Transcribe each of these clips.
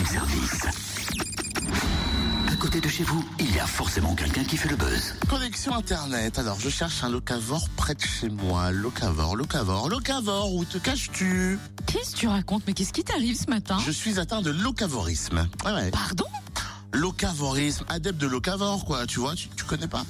room service. À côté de chez vous, il y a forcément quelqu'un qui fait le buzz. Connexion Internet. Alors, je cherche un locavore près de chez moi. Locavore, locavore, locavore, où te caches-tu? Qu'est-ce que tu racontes? Mais qu'est-ce qui t'arrive ce matin? Je suis atteint de locavorisme. Ouais, ouais. Pardon? Locavorisme, adepte de locavore, quoi. Tu vois, tu, tu connais pas?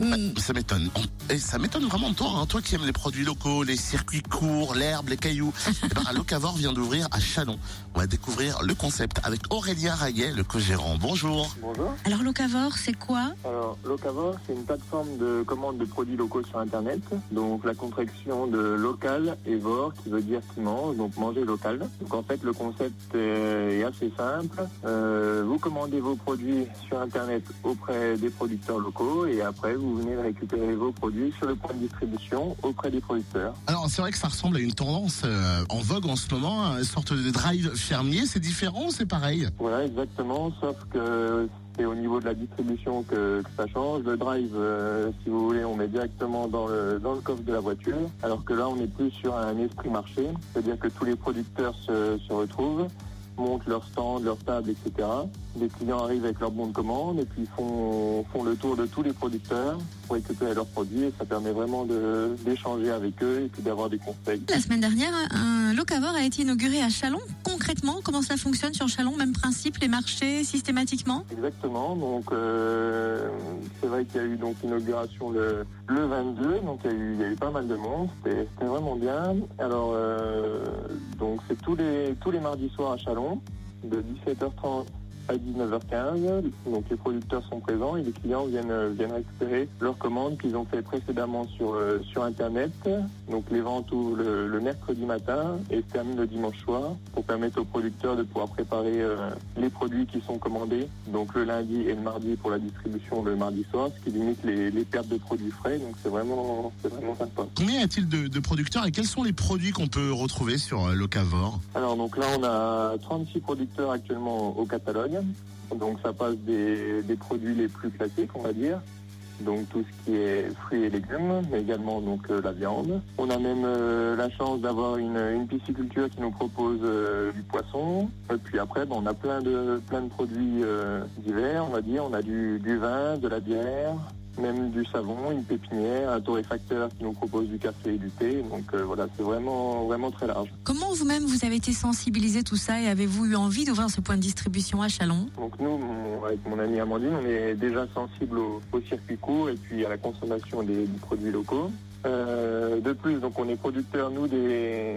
Hmm, Ça m'étonne. Et ça m'étonne vraiment de toi, hein. toi qui aimes les produits locaux, les circuits courts, l'herbe, les cailloux. Eh ben, un locavore vient d'ouvrir à Chalon. On va découvrir le concept avec Aurélien Raguet, le co-gérant. Bonjour. Bonjour. Alors Locavore, c'est quoi? Alors, Locavore, c'est une plateforme de commande de produits locaux sur Internet. Donc, la contraction de local et vor, qui veut dire qui mange, donc manger local. Donc, en fait, le concept est est assez simple. Euh, vous commandez vos produits sur Internet auprès des producteurs locaux et après, vous venez récupérer vos produits sur le point de distribution auprès des producteurs. Alors c'est vrai que ça ressemble à une tendance euh, en vogue en ce moment, une sorte de drive fermier. C'est différent ou c'est pareil? Voilà, exactement, sauf que c'est au niveau de la distribution que, que ça change. Le drive, euh, si vous voulez, on met directement dans le, dans le coffre de la voiture, alors que là, on est plus sur un esprit marché, c'est-à-dire que tous les producteurs se, se retrouvent, montent leur stand, leur table, etc. Les clients arrivent avec leur bon de commande et puis font, font le tour de tous les producteurs pour récupérer leurs produits et ça permet vraiment d'échanger avec eux et puis d'avoir des conseils. La semaine dernière, un Locavore a été inauguré à Chalon. Concrètement, comment ça fonctionne sur Chalon? Même principe, les marchés systématiquement? Exactement. Donc euh, c'est vrai qu'il y a eu donc l'inauguration le, le 22, donc il y, a eu, il y a eu pas mal de monde. C'était c'était vraiment bien. Alors euh, donc c'est tous les tous les mardis soirs à Chalon, de 17h30 à 19h15. Donc les producteurs sont présents et les clients viennent euh, viennent récupérer leurs commandes qu'ils ont fait précédemment sur euh, sur internet. Donc les ventes ouvrent le, le mercredi matin et se terminent le dimanche soir pour permettre aux producteurs de pouvoir préparer euh, les produits qui sont commandés. Donc le lundi et le mardi pour la distribution le mardi soir, ce qui limite les, les pertes de produits frais. Donc c'est vraiment vraiment sympa. Combien y a-t-il de, de producteurs et quels sont les produits qu'on peut retrouver sur euh, Locavore? Alors donc là on a 36 producteurs actuellement au catalogue. Donc ça passe des, produits les plus classiques on va dire. Donc tout ce qui est fruits et légumes, mais également donc euh, la viande. On a même euh, la chance d'avoir une, pisciculture qui nous propose euh, du poisson. Et puis après, bon, on a plein de plein de produits divers, on va dire. On a du vin, de la bière, même du savon, une pépinière, un torréfacteur qui nous propose du café et du thé. Donc euh, voilà, c'est vraiment vraiment très large. Comment vous-même vous avez été sensibilisé tout ça et avez-vous eu envie d'ouvrir ce point de distribution à Chalon? Donc nous, mon- avec mon amie Amandine, on est déjà sensible au, au circuit court et puis à la consommation des, des produits locaux. Euh, de plus, donc on est producteur nous des,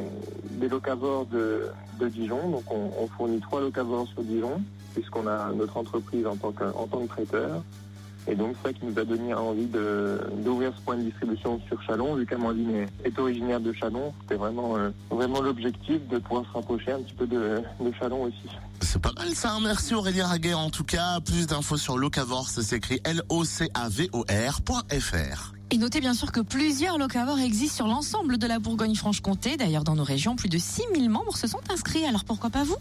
des locavores de, de Dijon. Donc on, on fournit trois locavores sur Dijon puisqu'on a notre entreprise en tant que, en tant que traiteur. Et donc ça qui nous a donné envie de- d'ouvrir ce point de distribution sur Chalon, vu qu'Amandine est, est originaire de Chalon, c'était vraiment euh, vraiment l'objectif de pouvoir se rapprocher un petit peu de, de Chalon aussi. C'est pas mal ça, merci Aurélien Raguet. En tout cas, plus d'infos sur Locavore, ça s'écrit L-O-C-A-V-O-R.fr. Et notez bien sûr que plusieurs locavores existent sur l'ensemble de la Bourgogne-Franche-Comté. D'ailleurs, dans nos régions, plus de 6000 membres se sont inscrits. Alors pourquoi pas vous?